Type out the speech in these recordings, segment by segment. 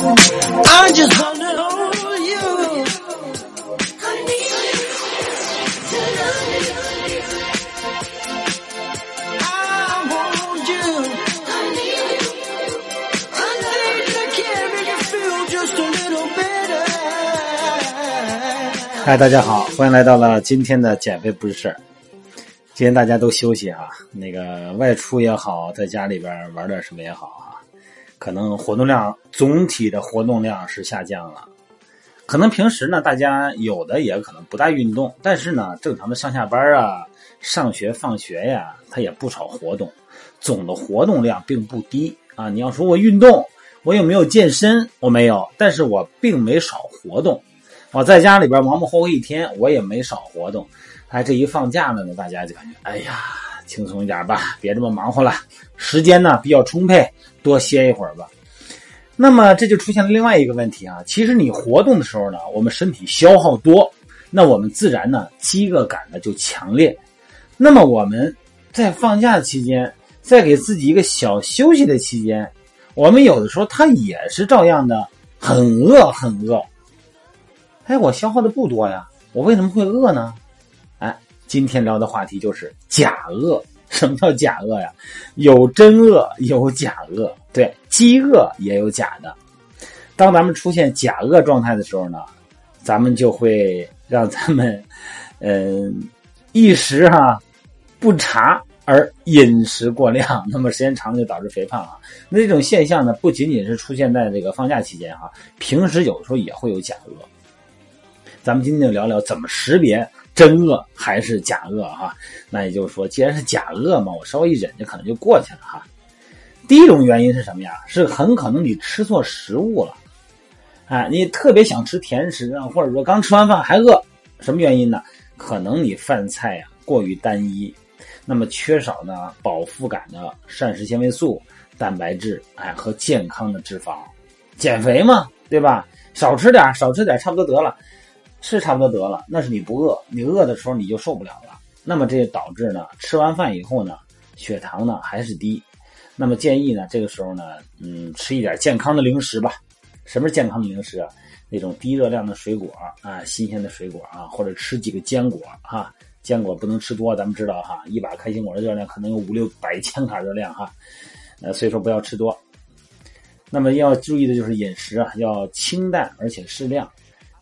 I just wanna hold you. I need I want you. I need I need to carry you feel just a little better. 嗨，大家好，欢迎来到了今天的减肥不是事儿。今天大家都休息啊，那个外出也好，在家里边玩点什么也好啊，可能活动量总体的活动量是下降了。可能平时呢，大家有的也可能不大运动，但是呢，正常的上下班啊、上学放学呀，它也不少活动，总的活动量并不低啊。你要说我运动，我有没有健身？我没有，但是我并没少活动。我在家里边忙忙活活一天，我也没少活动。哎，这一放假了呢，大家就感觉哎呀，轻松一点吧，别这么忙活了，时间呢比较充沛，多歇一会儿吧。那么这就出现了另外一个问题啊，其实你活动的时候呢，我们身体消耗多，那我们自然呢饥饿感呢就强烈。那么我们在放假期间，在给自己一个小休息的期间，我们有的时候它也是照样的很饿很饿。哎，我消耗的不多呀，我为什么会饿呢？哎，今天聊的话题就是假饿。什么叫假饿呀？有真饿，有假饿。对，饥饿也有假的。当咱们出现假饿状态的时候呢，咱们就会让咱们，嗯、一时哈、不察而饮食过量，那么时间长了就导致肥胖啊。那这种现象呢，不仅仅是出现在这个放假期间哈、平时有时候也会有假饿。咱们今天就聊聊怎么识别真饿还是假饿哈。那也就是说，既然是假饿嘛，我稍微一忍就可能就过去了哈。第一种原因是什么呀？是很可能你吃错食物了，哎，你特别想吃甜食啊，或者说刚吃完饭还饿，什么原因呢？可能你饭菜呀、过于单一，那么缺少呢饱腹感的膳食纤维素、蛋白质，哎和健康的脂肪，减肥嘛，对吧？少吃点，少吃点，差不多得了。是差不多得了，那是你不饿，你饿的时候你就受不了了。那么这导致呢，吃完饭以后呢，血糖呢还是低。那么建议呢，这个时候呢，嗯，吃一点健康的零食吧。什么是健康的零食啊？那种低热量的水果啊，新鲜的水果啊，或者吃几个坚果哈。坚果不能吃多，咱们知道哈，一把开心果的热量可能有五六百千卡热量哈。呃，所以说不要吃多。那么要注意的就是饮食啊，要清淡而且适量。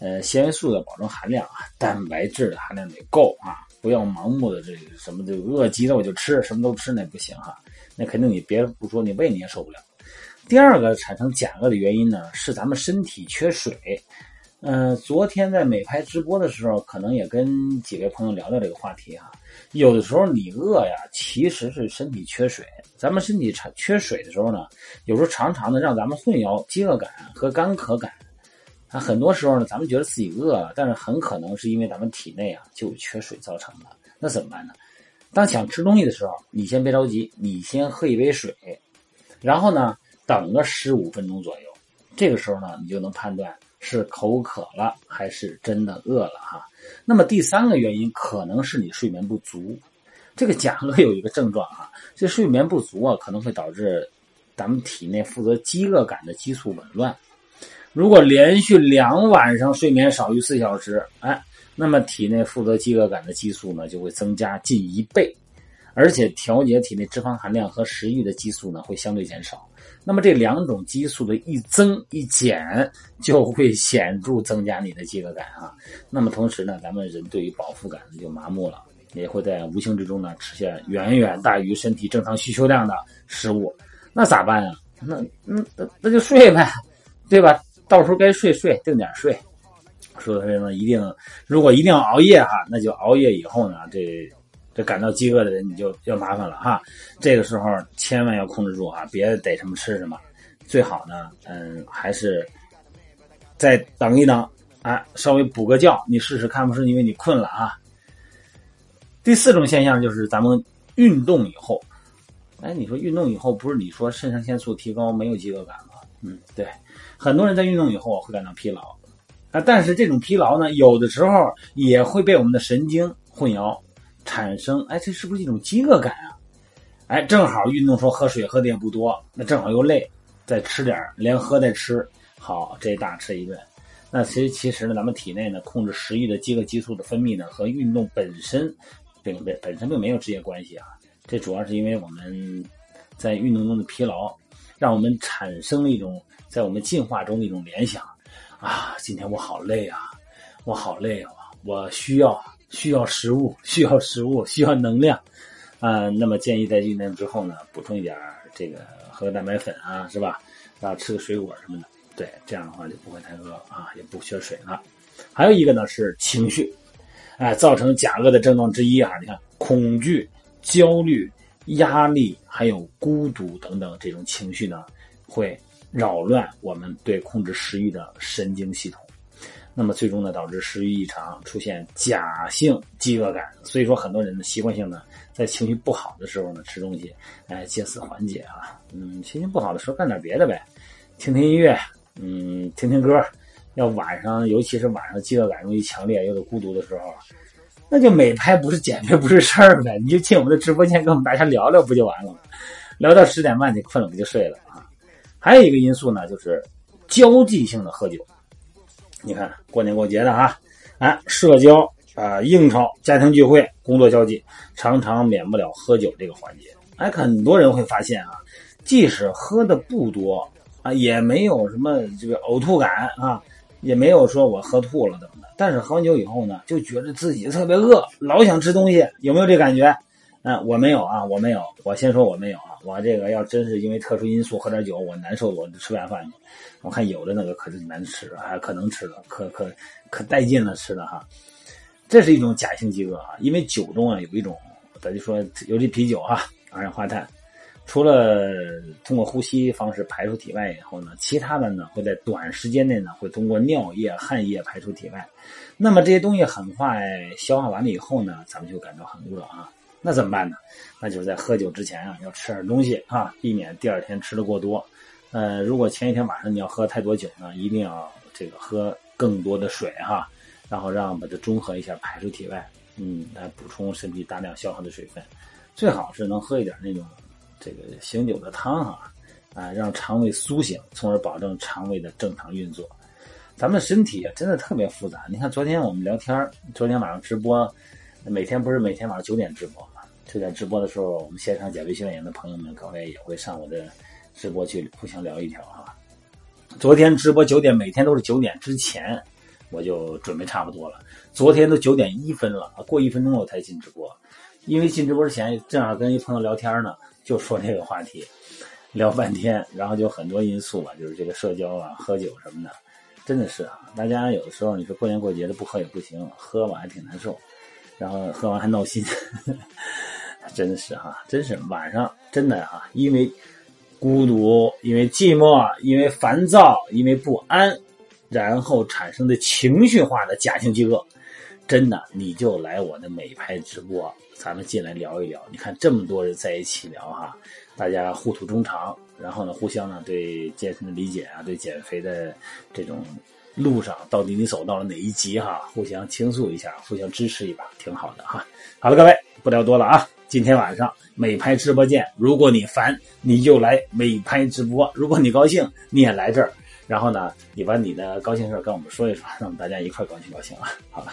呃，纤维素的保证含量啊，蛋白质的含量得够啊，不要盲目的这个什么就饿极了我就吃，什么都吃那不行哈，那肯定你别不说你胃你也受不了。第二个产生假饿的原因呢，是咱们身体缺水。嗯、昨天在美拍直播的时候，可能也跟几位朋友聊聊这个话题哈。有的时候你饿呀，其实是身体缺水。咱们身体产缺水的时候呢，有时候常常的让咱们混淆饥饿感和干渴感。啊，很多时候呢，咱们觉得自己饿了，但是很可能是因为咱们体内啊就缺水造成的。那怎么办呢？当想吃东西的时候，你先别着急，你先喝一杯水，然后呢，等个十五分钟左右。这个时候呢，你就能判断是口渴了还是真的饿了哈。那么第三个原因可能是你睡眠不足。这个假饿有一个症状啊，这睡眠不足啊，可能会导致咱们体内负责饥饿感的激素紊乱。如果连续两晚上睡眠少于四小时，哎，那么体内负责饥饿感的激素呢就会增加近一倍，而且调节体内脂肪含量和食欲的激素呢会相对减少。那么这两种激素的一增一减，就会显著增加你的饥饿感啊。那么同时呢，咱们人对于饱腹感就麻木了，也会在无形之中呢吃下远远大于身体正常需求量的食物。那咋办啊？那那那就睡呗，对吧？到时候该睡睡，定点睡。所以呢，一定如果一定要熬夜哈，那就熬夜以后呢，这这感到饥饿的人你就要麻烦了哈。这个时候千万要控制住啊，别逮什么吃什么。最好呢，嗯，还是再等一等，啊，稍微补个觉，你试试看不是因为你困了啊。第四种现象就是咱们运动以后，哎，你说运动以后不是你说肾上腺素提高没有饥饿感吗？嗯，对，很多人在运动以后会感到疲劳，啊，但是这种疲劳呢，有的时候也会被我们的神经混淆，产生，哎，这是不是一种饥饿感啊？哎，正好运动时候喝水喝的也不多，那正好又累，再吃点连喝带吃，好，这大吃一顿。那其实其实呢，咱们体内呢控制食欲的饥饿激素的分泌呢，和运动本身并本本身并没有直接关系啊。这主要是因为我们在运动中的疲劳，让我们产生了一种在我们进化中的一种联想啊，今天我好累啊，我好累啊，我需要需要食物，需要食物，需要能量啊。那么建议在运动之后呢，补充一点这个喝个蛋白粉啊，是吧？然后吃个水果什么的。对，这样的话就不会太饿啊，也不缺水了。还有一个呢是情绪，哎，造成假饿的症状之一啊。你看，恐惧、焦虑、压力，还有孤独等等这种情绪呢，会扰乱我们对控制食欲的神经系统。那么最终呢，导致食欲异常，出现假性饥饿感。所以说，很多人呢习惯性的在情绪不好的时候呢吃东西，哎，借此缓解啊。嗯，心情不好的时候干点别的呗，听听音乐。嗯，听听歌，要晚上，尤其是晚上饥饿感容易强烈，又是孤独的时候，那就美拍不是减肥不是事儿呗，你就进我们的直播间跟我们大家聊聊不就完了吗？聊到十点半你困了不就睡了啊？还有一个因素呢，就是交际性的喝酒。你看过年过节的哈，哎，社交啊，应酬、家庭聚会、工作交际，常常免不了喝酒这个环节。哎，很多人会发现啊，即使喝的不多。啊，也没有什么这个呕吐感啊，也没有说我喝吐了的。但是喝完酒以后呢，就觉得自己特别饿，老想吃东西，有没有这感觉？嗯，我没有啊，我没有。我先说我没有啊，我这个要真是因为特殊因素喝点酒，我难受，我就吃不下饭去。我看有的那个可是难吃，还可能吃了，可可可带劲了吃的哈。这是一种假性饥饿啊，因为酒中啊有一种，咱就说尤其啤酒哈，二氧化碳。除了通过呼吸方式排出体外以后呢，其他的呢会在短时间内呢会通过尿液、汗液排出体外。那么这些东西很快消化完了以后呢，咱们就感到很饿啊。那怎么办呢？那就是在喝酒之前啊，要吃点东西啊，避免第二天吃的过多。呃，如果前一天晚上你要喝太多酒呢，一定要这个喝更多的水哈，然后让把它中和一下排出体外，嗯，来补充身体大量消耗的水分。最好是能喝一点那种。这个醒酒的汤啊，啊，让肠胃苏醒，从而保证肠胃的正常运作。咱们身体啊，真的特别复杂。你看，昨天我们聊天昨天晚上直播，每天不是每天晚上九点直播嘛？就在直播的时候，我们线上减肥训练营的朋友们，各位也会上我的直播去互相聊一条哈。昨天直播九点，每天都是九点之前，我就准备差不多了。昨天都九点一分了，过一分钟我才进直播，因为进直播之前正好跟一朋友聊天呢。就说这个话题，聊半天，然后就很多因素吧，就是这个社交啊、喝酒什么的，真的是啊。大家有的时候你说过年过节的不喝也不行，喝完还挺难受，然后喝完还闹心，真的是哈，真是晚上真的哈，因为孤独、因为寂寞、因为烦躁、因为不安，然后产生的情绪化的假性饥饿，真的你就来我的美拍直播。咱们进来聊一聊，你看这么多人在一起聊哈，大家互吐衷肠，然后呢，互相呢对健身的理解啊，对减肥的这种路上到底你走到了哪一级哈，互相倾诉一下，互相支持一把，挺好的哈。好了，各位不聊多了啊，今天晚上美拍直播见。如果你烦，你就来美拍直播；如果你高兴，你也来这儿。然后呢，你把你的高兴事跟我们说一说，让大家一块高兴高兴啊。好了。